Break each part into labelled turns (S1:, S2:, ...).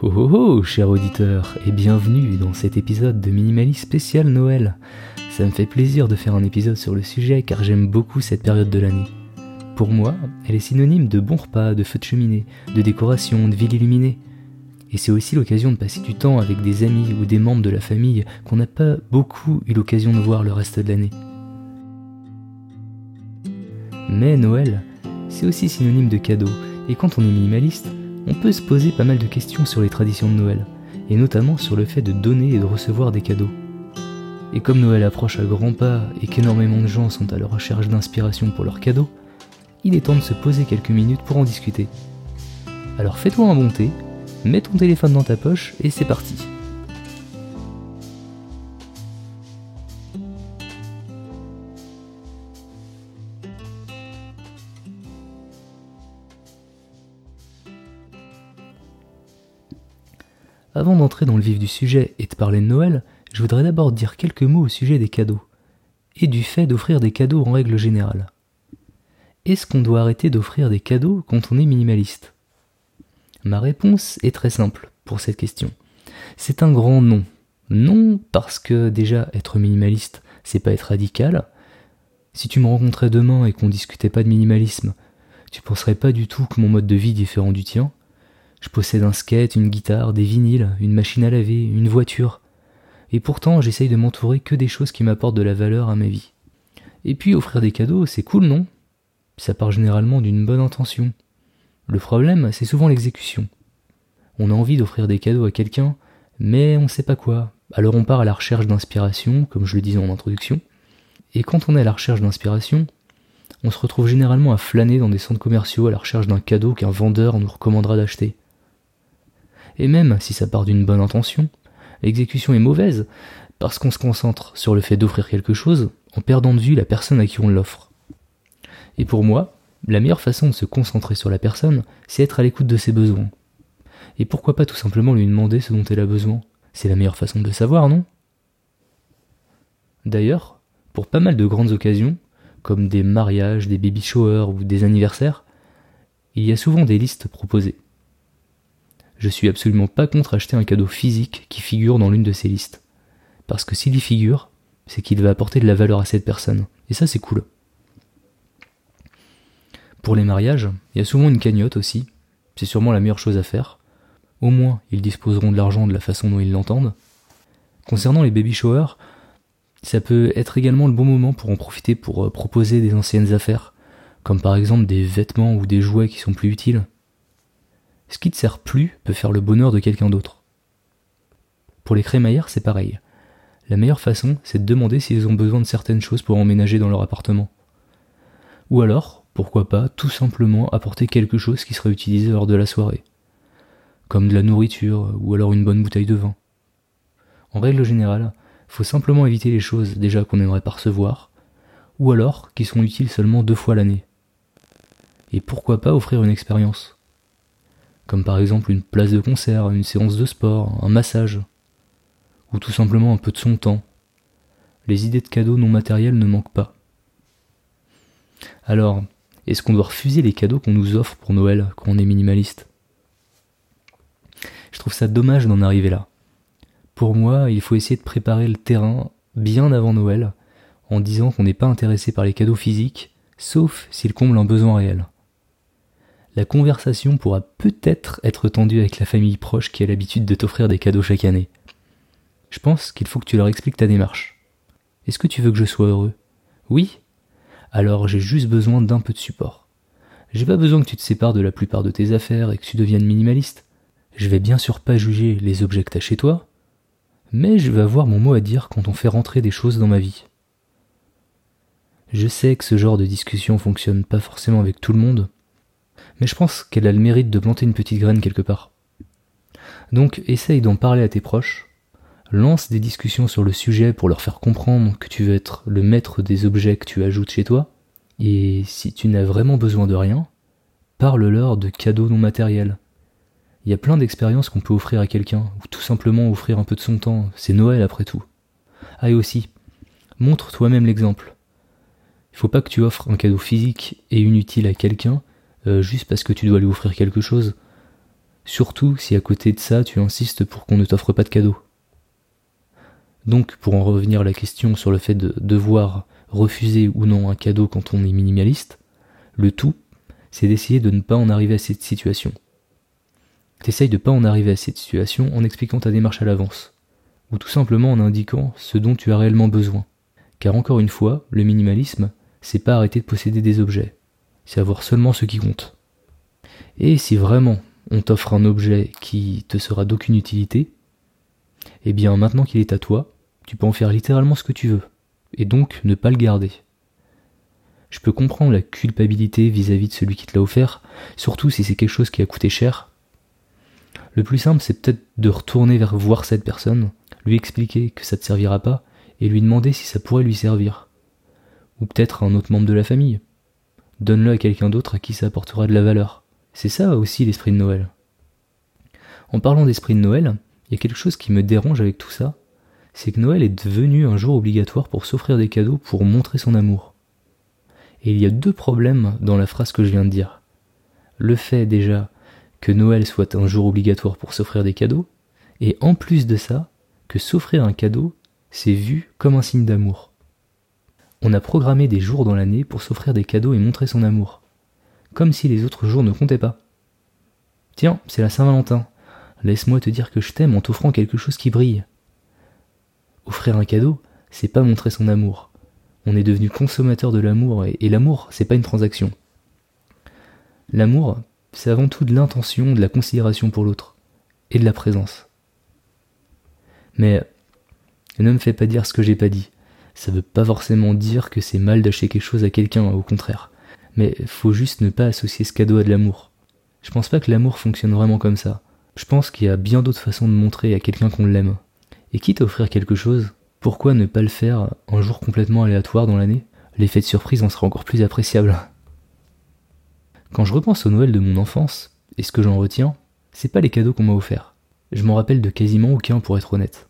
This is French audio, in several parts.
S1: Oh oh oh, cher auditeur, et bienvenue dans cet épisode de Minimaliste spécial Noël. Ça me fait plaisir de faire un épisode sur le sujet car j'aime beaucoup cette période de l'année. Pour moi, elle est synonyme de bons repas, de feux de cheminée, de décoration, de ville illuminée. Et c'est aussi l'occasion de passer du temps avec des amis ou des membres de la famille qu'on n'a pas beaucoup eu l'occasion de voir le reste de l'année. Mais Noël, c'est aussi synonyme de cadeau, et quand on est minimaliste, on peut se poser pas mal de questions sur les traditions de Noël, et notamment sur le fait de donner et de recevoir des cadeaux. Et comme Noël approche à grands pas et qu'énormément de gens sont à la recherche d'inspiration pour leurs cadeaux, il est temps de se poser quelques minutes pour en discuter. Alors fais-toi un bon thé, mets ton téléphone dans ta poche et c'est parti. Avant d'entrer dans le vif du sujet et de parler de Noël, je voudrais d'abord dire quelques mots au sujet des cadeaux, et du fait d'offrir des cadeaux en règle générale. Est-ce qu'on doit arrêter d'offrir des cadeaux quand on est minimaliste? Ma réponse est très simple pour cette question. C'est un grand non. Non parce que déjà être minimaliste, c'est pas être radical. Si tu me rencontrais demain et qu'on discutait pas de minimalisme, tu penserais pas du tout que mon mode de vie est différent du tien. Je possède un skate, une guitare, des vinyles, une machine à laver, une voiture. Et pourtant, j'essaye de m'entourer que des choses qui m'apportent de la valeur à ma vie. Et puis, offrir des cadeaux, c'est cool, non? Ça part généralement d'une bonne intention. Le problème, c'est souvent l'exécution. On a envie d'offrir des cadeaux à quelqu'un, mais on sait pas quoi. Alors on part à la recherche d'inspiration, comme je le disais en introduction. Et quand on est à la recherche d'inspiration, on se retrouve généralement à flâner dans des centres commerciaux à la recherche d'un cadeau qu'un vendeur nous recommandera d'acheter. Et même si ça part d'une bonne intention, l'exécution est mauvaise parce qu'on se concentre sur le fait d'offrir quelque chose en perdant de vue la personne à qui on l'offre. Et pour moi, la meilleure façon de se concentrer sur la personne, c'est être à l'écoute de ses besoins. Et pourquoi pas tout simplement lui demander ce dont elle a besoin? C'est la meilleure façon de le savoir, non? D'ailleurs, pour pas mal de grandes occasions, comme des mariages, des baby showers ou des anniversaires, il y a souvent des listes proposées je suis absolument pas contre acheter un cadeau physique qui figure dans l'une de ces listes. Parce que s'il y figure, c'est qu'il va apporter de la valeur à cette personne. Et ça, c'est cool. Pour les mariages, il y a souvent une cagnotte aussi. C'est sûrement la meilleure chose à faire. Au moins, ils disposeront de l'argent de la façon dont ils l'entendent. Concernant les baby showers, ça peut être également le bon moment pour en profiter pour euh, proposer des anciennes affaires, comme par exemple des vêtements ou des jouets qui sont plus utiles ce qui te sert plus peut faire le bonheur de quelqu'un d'autre. Pour les crémaillères, c'est pareil. La meilleure façon, c'est de demander s'ils ont besoin de certaines choses pour emménager dans leur appartement. Ou alors, pourquoi pas, tout simplement apporter quelque chose qui sera utilisé lors de la soirée. Comme de la nourriture, ou alors une bonne bouteille de vin. En règle générale, faut simplement éviter les choses déjà qu'on aimerait pas recevoir, ou alors qui sont utiles seulement deux fois l'année. Et pourquoi pas offrir une expérience comme par exemple une place de concert, une séance de sport, un massage, ou tout simplement un peu de son temps. Les idées de cadeaux non matériels ne manquent pas. Alors, est-ce qu'on doit refuser les cadeaux qu'on nous offre pour Noël quand on est minimaliste? Je trouve ça dommage d'en arriver là. Pour moi, il faut essayer de préparer le terrain bien avant Noël, en disant qu'on n'est pas intéressé par les cadeaux physiques, sauf s'ils comblent un besoin réel la conversation pourra peut-être être tendue avec la famille proche qui a l'habitude de t'offrir des cadeaux chaque année. Je pense qu'il faut que tu leur expliques ta démarche. Est-ce que tu veux que je sois heureux? Oui? Alors j'ai juste besoin d'un peu de support. J'ai pas besoin que tu te sépares de la plupart de tes affaires et que tu deviennes minimaliste. Je vais bien sûr pas juger les objets que t'as chez toi, mais je vais avoir mon mot à dire quand on fait rentrer des choses dans ma vie. Je sais que ce genre de discussion fonctionne pas forcément avec tout le monde, mais je pense qu'elle a le mérite de planter une petite graine quelque part. Donc essaye d'en parler à tes proches, lance des discussions sur le sujet pour leur faire comprendre que tu veux être le maître des objets que tu ajoutes chez toi, et si tu n'as vraiment besoin de rien, parle-leur de cadeaux non matériels. Il y a plein d'expériences qu'on peut offrir à quelqu'un, ou tout simplement offrir un peu de son temps, c'est Noël après tout. Ah et aussi, montre toi-même l'exemple. Il faut pas que tu offres un cadeau physique et inutile à quelqu'un euh, juste parce que tu dois lui offrir quelque chose. Surtout si à côté de ça tu insistes pour qu'on ne t'offre pas de cadeau. Donc pour en revenir à la question sur le fait de devoir refuser ou non un cadeau quand on est minimaliste, le tout, c'est d'essayer de ne pas en arriver à cette situation. T'essayes de pas en arriver à cette situation en expliquant ta démarche à l'avance, ou tout simplement en indiquant ce dont tu as réellement besoin. Car encore une fois, le minimalisme, c'est pas arrêter de posséder des objets, c'est avoir seulement ce qui compte. Et si vraiment on t'offre un objet qui te sera d'aucune utilité, eh bien maintenant qu'il est à toi, tu peux en faire littéralement ce que tu veux, et donc ne pas le garder. Je peux comprendre la culpabilité vis-à-vis de celui qui te l'a offert, surtout si c'est quelque chose qui a coûté cher. Le plus simple, c'est peut-être de retourner vers voir cette personne, lui expliquer que ça ne te servira pas, et lui demander si ça pourrait lui servir. Ou peut-être un autre membre de la famille. Donne-le à quelqu'un d'autre à qui ça apportera de la valeur. C'est ça aussi l'esprit de Noël. En parlant d'esprit de Noël, il y a quelque chose qui me dérange avec tout ça, c'est que Noël est devenu un jour obligatoire pour s'offrir des cadeaux pour montrer son amour. Et il y a deux problèmes dans la phrase que je viens de dire. Le fait déjà que Noël soit un jour obligatoire pour s'offrir des cadeaux, et en plus de ça, que s'offrir un cadeau, c'est vu comme un signe d'amour. On a programmé des jours dans l'année pour s'offrir des cadeaux et montrer son amour, comme si les autres jours ne comptaient pas. Tiens, c'est la Saint-Valentin, laisse-moi te dire que je t'aime en t'offrant quelque chose qui brille. Offrir un cadeau, c'est pas montrer son amour. On est devenu consommateur de l'amour, et, et l'amour, c'est pas une transaction. L'amour, c'est avant tout de l'intention, de la considération pour l'autre, et de la présence. Mais ne me fais pas dire ce que j'ai pas dit. Ça veut pas forcément dire que c'est mal d'acheter quelque chose à quelqu'un, au contraire. Mais faut juste ne pas associer ce cadeau à de l'amour. Je pense pas que l'amour fonctionne vraiment comme ça. Je pense qu'il y a bien d'autres façons de montrer à quelqu'un qu'on l'aime. Et quitte à offrir quelque chose, pourquoi ne pas le faire un jour complètement aléatoire dans l'année? L'effet de surprise en sera encore plus appréciable. Quand je repense au Noël de mon enfance, et ce que j'en retiens, c'est pas les cadeaux qu'on m'a offerts. Je m'en rappelle de quasiment aucun pour être honnête.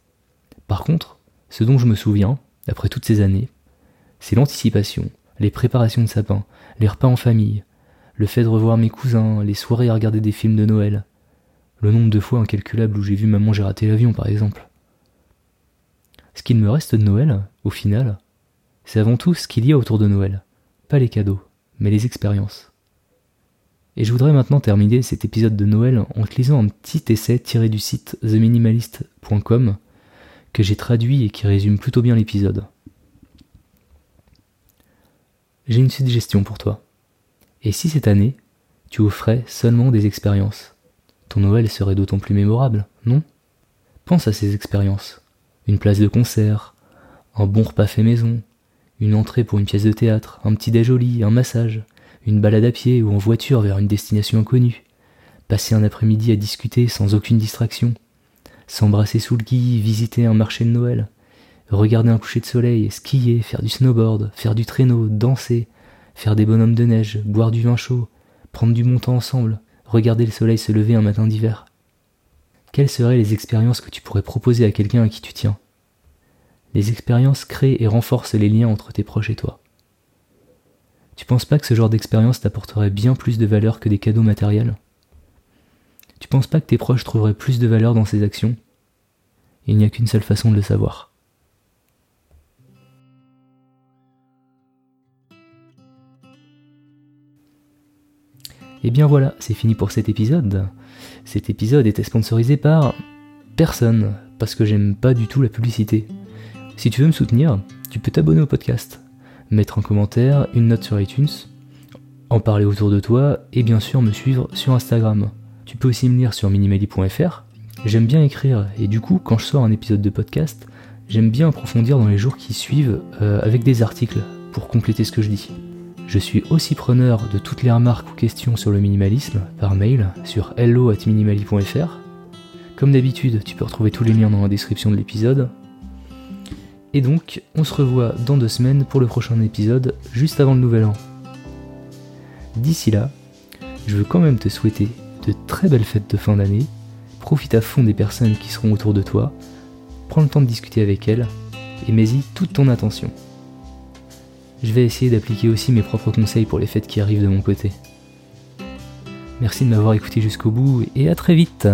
S1: Par contre, ce dont je me souviens, après toutes ces années, c'est l'anticipation, les préparations de sapin, les repas en famille, le fait de revoir mes cousins, les soirées à regarder des films de Noël, le nombre de fois incalculable où j'ai vu maman j'ai raté l'avion par exemple. Ce qu'il me reste de Noël, au final, c'est avant tout ce qu'il y a autour de Noël, pas les cadeaux, mais les expériences. Et je voudrais maintenant terminer cet épisode de Noël en te lisant un petit essai tiré du site theminimalist.com que j'ai traduit et qui résume plutôt bien l'épisode. J'ai une suggestion pour toi. Et si cette année, tu offrais seulement des expériences Ton Noël serait d'autant plus mémorable, non? Pense à ces expériences. Une place de concert, un bon repas fait maison, une entrée pour une pièce de théâtre, un petit déj joli, un massage, une balade à pied ou en voiture vers une destination inconnue, passer un après-midi à discuter sans aucune distraction, s'embrasser sous le gui, visiter un marché de Noël, regarder un coucher de soleil, skier, faire du snowboard, faire du traîneau, danser, faire des bonhommes de neige, boire du vin chaud, prendre du bon temps ensemble, regarder le soleil se lever un matin d'hiver. Quelles seraient les expériences que tu pourrais proposer à quelqu'un à qui tu tiens? Les expériences créent et renforcent les liens entre tes proches et toi. Tu penses pas que ce genre d'expérience t'apporterait bien plus de valeur que des cadeaux matériels? Tu penses pas que tes proches trouveraient plus de valeur dans ces actions? Il n'y a qu'une seule façon de le savoir. Et eh bien voilà, c'est fini pour cet épisode. Cet épisode était sponsorisé par personne, parce que j'aime pas du tout la publicité. Si tu veux me soutenir, tu peux t'abonner au podcast mettre un commentaire, une note sur iTunes, en parler autour de toi et bien sûr me suivre sur Instagram. Tu peux aussi me lire sur minimali.fr. J'aime bien écrire et du coup quand je sors un épisode de podcast, j'aime bien approfondir dans les jours qui suivent euh, avec des articles pour compléter ce que je dis. Je suis aussi preneur de toutes les remarques ou questions sur le minimalisme par mail sur hello@minimali.fr. Comme d'habitude, tu peux retrouver tous les liens dans la description de l'épisode et donc, on se revoit dans deux semaines pour le prochain épisode, juste avant le nouvel an. D'ici là, je veux quand même te souhaiter très belles fêtes de fin d'année, profite à fond des personnes qui seront autour de toi, prends le temps de discuter avec elles, et mets-y toute ton attention. Je vais essayer d'appliquer aussi mes propres conseils pour les fêtes qui arrivent de mon côté. Merci de m'avoir écouté jusqu'au bout et à très vite